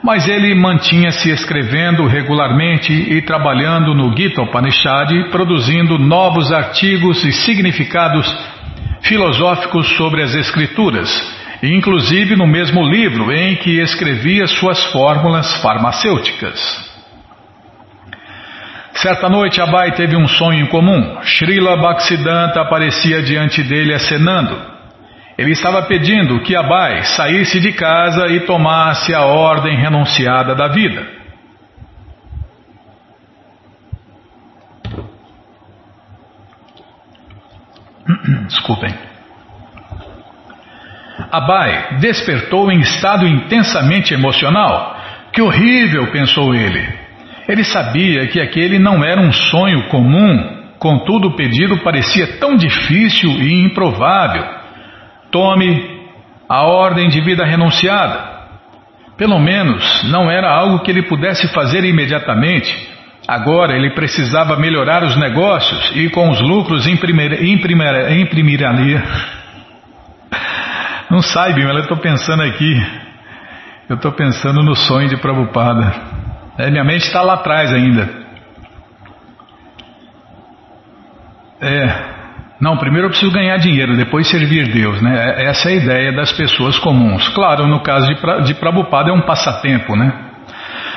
Speaker 1: Mas ele mantinha-se escrevendo regularmente e trabalhando no Gita Upanishad, produzindo novos artigos e significados filosóficos sobre as escrituras inclusive no mesmo livro em que escrevia suas fórmulas farmacêuticas. Certa noite, Abai teve um sonho em comum. Srila Bhaktisiddhanta aparecia diante dele acenando. Ele estava pedindo que Abai saísse de casa e tomasse a ordem renunciada da vida. Desculpem. Abai despertou em estado intensamente emocional. Que horrível, pensou ele. Ele sabia que aquele não era um sonho comum, contudo o pedido parecia tão difícil e improvável. Tome a ordem de vida renunciada. Pelo menos não era algo que ele pudesse fazer imediatamente. Agora ele precisava melhorar os negócios e com os lucros imprimir, imprimir, imprimiria não sai, Bima, eu estou pensando aqui. Eu estou pensando no sonho de Prabhupada. É, minha mente está lá atrás ainda. É, Não, primeiro eu preciso ganhar dinheiro, depois servir Deus, né? É, essa é a ideia das pessoas comuns. Claro, no caso de, de Prabhupada é um passatempo, né?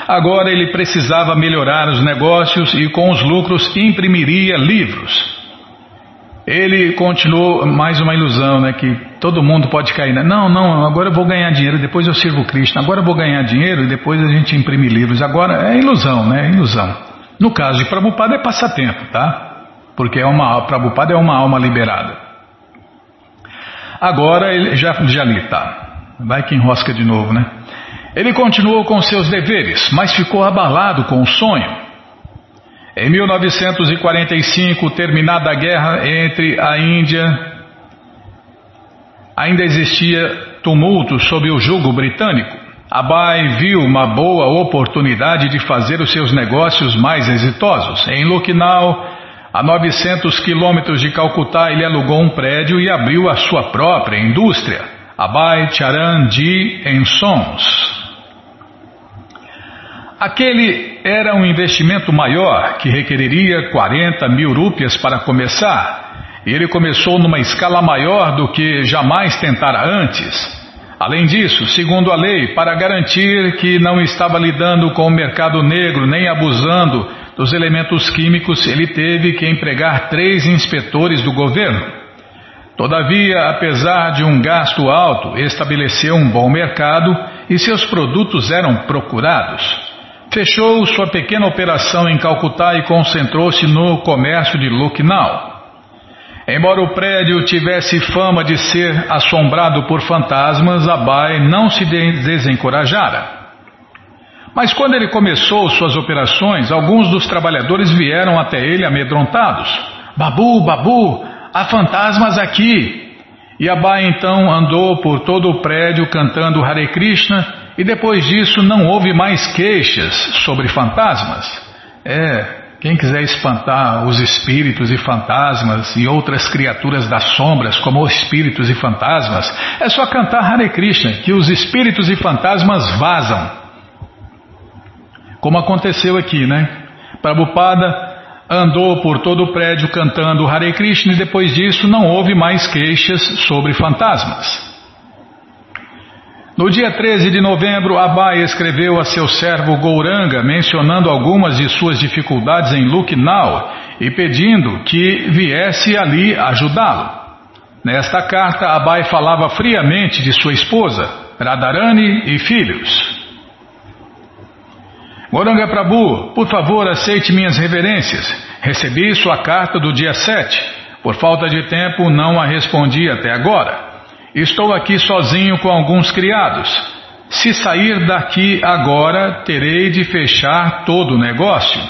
Speaker 1: Agora ele precisava melhorar os negócios e com os lucros imprimiria livros. Ele continuou mais uma ilusão, né? Que todo mundo pode cair. Né? Não, não, agora eu vou ganhar dinheiro, depois eu sirvo Cristo. Agora eu vou ganhar dinheiro e depois a gente imprime livros. Agora é ilusão, né? É ilusão. No caso de Prabhupada é passatempo, tá? Porque é uma, Prabhupada é uma alma liberada. Agora ele já, já li, tá? Vai que enrosca de novo, né? Ele continuou com seus deveres, mas ficou abalado com o sonho. Em 1945, terminada a guerra entre a Índia, ainda existia tumulto sob o jugo britânico. Abai viu uma boa oportunidade de fazer os seus negócios mais exitosos. Em Lucknow, a 900 quilômetros de Calcutá, ele alugou um prédio e abriu a sua própria indústria, Abai Charan Ji Sons. Aquele era um investimento maior que requeriria 40 mil rúpias para começar. E ele começou numa escala maior do que jamais tentara antes. Além disso, segundo a lei, para garantir que não estava lidando com o mercado negro nem abusando dos elementos químicos, ele teve que empregar três inspetores do governo. Todavia, apesar de um gasto alto, estabeleceu um bom mercado e seus produtos eram procurados. Fechou sua pequena operação em Calcutá e concentrou-se no comércio de Lucknow. Embora o prédio tivesse fama de ser assombrado por fantasmas, Abai não se desencorajara. Mas quando ele começou suas operações, alguns dos trabalhadores vieram até ele amedrontados. Babu, Babu, há fantasmas aqui! Abai então andou por todo o prédio cantando Hare Krishna e depois disso não houve mais queixas sobre fantasmas. É, quem quiser espantar os espíritos e fantasmas e outras criaturas das sombras, como espíritos e fantasmas, é só cantar Hare Krishna, que os espíritos e fantasmas vazam. Como aconteceu aqui, né? Prabhupada andou por todo o prédio cantando Hare Krishna e depois disso não houve mais queixas sobre fantasmas. No dia 13 de novembro, Abai escreveu a seu servo Gouranga mencionando algumas de suas dificuldades em Lucknow e pedindo que viesse ali ajudá-lo. Nesta carta, Abai falava friamente de sua esposa, Radharani e filhos. Goranga Prabhu, por favor, aceite minhas reverências. Recebi sua carta do dia 7. Por falta de tempo, não a respondi até agora. Estou aqui sozinho com alguns criados. Se sair daqui agora, terei de fechar todo o negócio.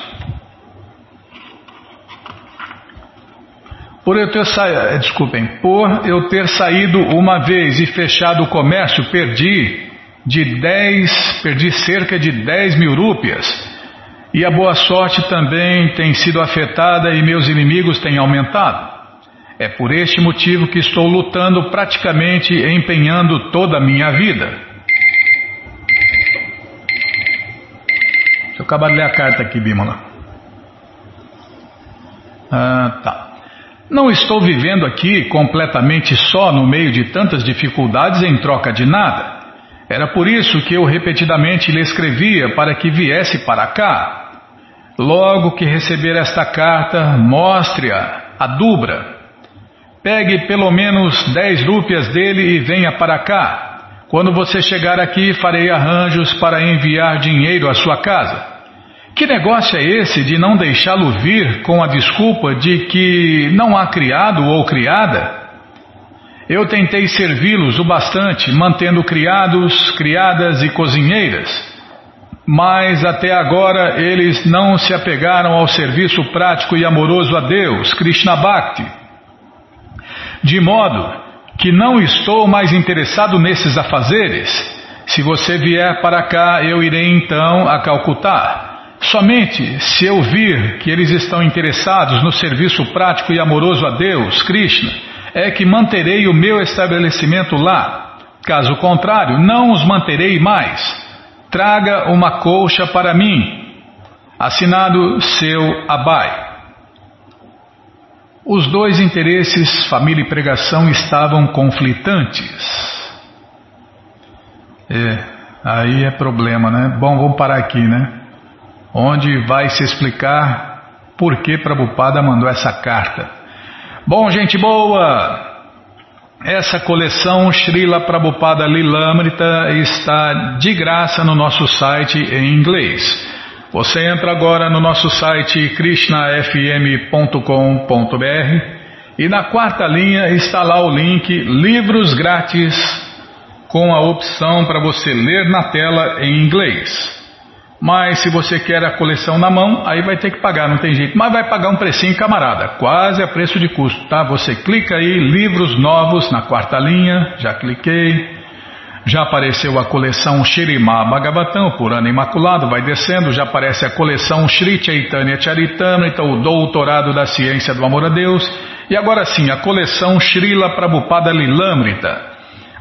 Speaker 1: Por eu ter saído, eh, desculpem, por eu ter saído uma vez e fechado o comércio, perdi de 10, perdi cerca de 10 mil rúpias. E a boa sorte também tem sido afetada e meus inimigos têm aumentado. É por este motivo que estou lutando praticamente empenhando toda a minha vida. Deixa eu acabar de ler a carta aqui, Bimala. Ah, tá. Não estou vivendo aqui completamente só no meio de tantas dificuldades em troca de nada. Era por isso que eu repetidamente lhe escrevia para que viesse para cá. Logo que receber esta carta, mostre-a a Dubra Pegue pelo menos dez rúpias dele e venha para cá. Quando você chegar aqui, farei arranjos para enviar dinheiro à sua casa. Que negócio é esse de não deixá-lo vir com a desculpa de que não há criado ou criada? Eu tentei servi-los o bastante, mantendo criados, criadas e cozinheiras. Mas até agora eles não se apegaram ao serviço prático e amoroso a Deus, Krishna Bhakti de modo que não estou mais interessado nesses afazeres. Se você vier para cá, eu irei então a Calcutá. Somente se eu vir que eles estão interessados no serviço prático e amoroso a Deus, Krishna, é que manterei o meu estabelecimento lá. Caso contrário, não os manterei mais. Traga uma colcha para mim. Assinado seu Abai. os dois interesses, família e pregação, estavam conflitantes. É, aí é problema, né? Bom, vamos parar aqui, né? Onde vai se explicar por que Prabhupada mandou essa carta. Bom, gente boa! Essa coleção Srila Prabhupada Lilamrita está de graça no nosso site em inglês. Você entra agora no nosso site krishnafm.com.br e na quarta linha está lá o link Livros Grátis com a opção para você ler na tela em inglês. Mas se você quer a coleção na mão, aí vai ter que pagar, não tem jeito. Mas vai pagar um precinho, camarada, quase a preço de custo, tá? Você clica aí, livros novos na quarta linha, já cliquei. Já apareceu a coleção Shirimá Bhagavatam, por ano imaculado, vai descendo, já aparece a coleção Sri Chaitanya Charitamrita, o doutorado da ciência do amor a Deus. E agora sim, a coleção Srila Prabhupada Lilamrita.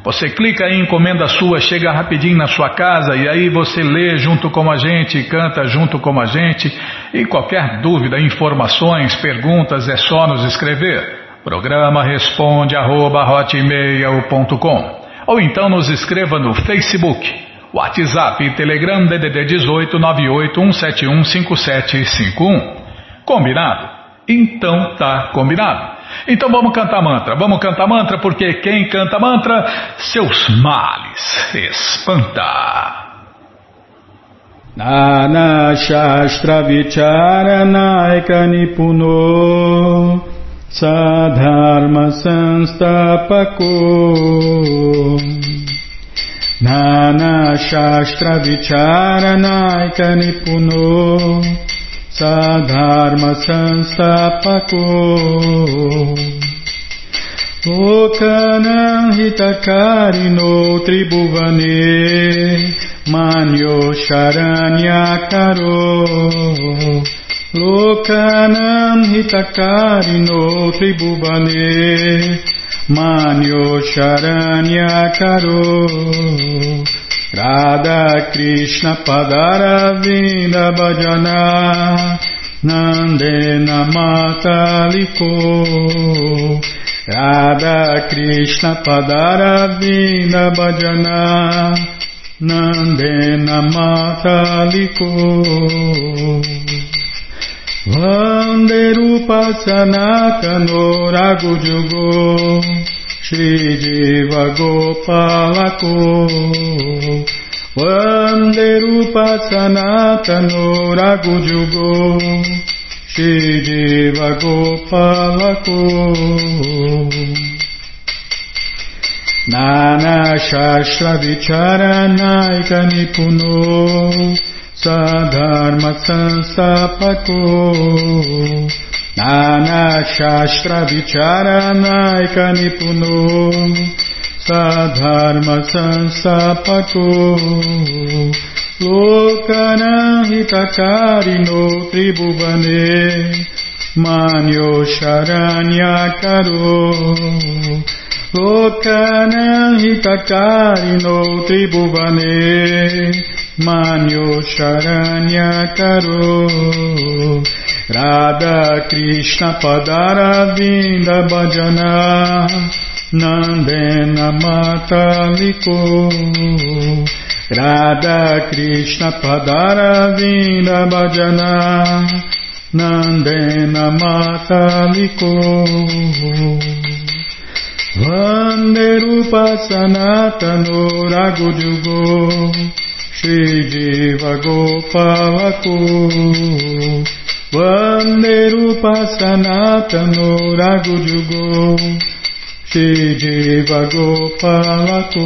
Speaker 1: Você clica aí, encomenda sua, chega rapidinho na sua casa e aí você lê junto com a gente, canta junto com a gente. E qualquer dúvida, informações, perguntas, é só nos escrever. Programa responde arroba, ou então nos escreva no Facebook, WhatsApp e Telegram DDD 18 981715751. Combinado? Então tá combinado. Então vamos cantar mantra, vamos cantar mantra, porque quem canta mantra, seus males espanta.
Speaker 2: Nana Shastra Vicharanaika Nipuno sadharma sanstapako Lokanam hitakarino tribhuvane manyo sharanyakaro Lokanam hitakarino tribhuvane manyo sharanyakaro Radha Krishna Padaravinda Bhajana Nandena Mataliko Radha Krishna Padaravinda Bhajana Nandena Mataliko Vanderupa Sanatano Ragujugo Shri Jiva Gopalako Vande Rupa Sanatano Ragujugo Shri Jiva Gopalako Nana Shastra Vicharanaika Nipuno. Sadharma Sanstapako ज्ञानशास्त्रविचारनायकनिपुनो सधर्मसंस्थापको लोकनहितकारिणो त्रिभुवने मान्यो शरण्याकरो लोकनहितकारिणो त्रिभुवने मान्यो शरण्याकरो Radha Krishna Padaravinda Bhajana Nandena Mataliko Radha Krishna Padaravinda Bhajana Nandena Mataliko Vande Rupa Sanatano Ragujugo Shri Jiva Gopalako Vanderupa Sanatano Rago Jugo Shideva Gopalako.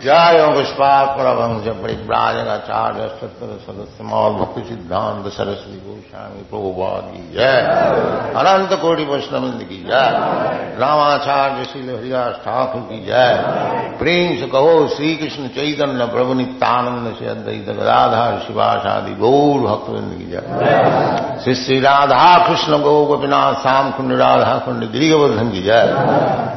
Speaker 3: जय पुष्पाकुरवंश परिव्राजकाचार्य सत्र सदस्य मौल भक्ति सिद्धांत सरस्वती गोस्वामी प्रभुवाद की जय अनंत कोटि वैष्णविंद की जय रामाचार्य श्री हरिदास ठाकुर की जय प्रेम से कहो श्री कृष्ण चैतन्य प्रभु नित्यानंद से अद्वैत गदाधर शिवाशादि गौर भक्तविंद की जय श्री श्री राधा कृष्ण गौ गोपीनाथ श्याम कुंड राधा कुंड गिरिवर्धन की जय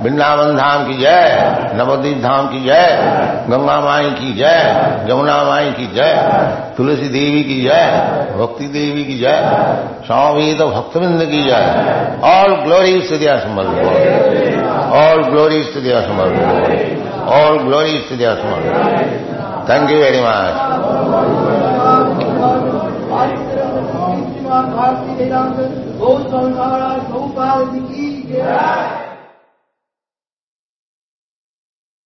Speaker 3: वृंदावन धाम की जय नवदीप धाम की जय गंगा माई की जय जमुना माई की जय, तुलसी देवी की जय, भक्ति देवी की जय, स्वामी तो भक्तविंद की जय। ऑल ग्लोरी स्थितिया समर्थ ऑल ग्लोरी स्थितिया समर्थ ऑल ग्लोरी स्थितिया समर्थ थैंक यू वेरी मच गौ संसारा गौपाल की जय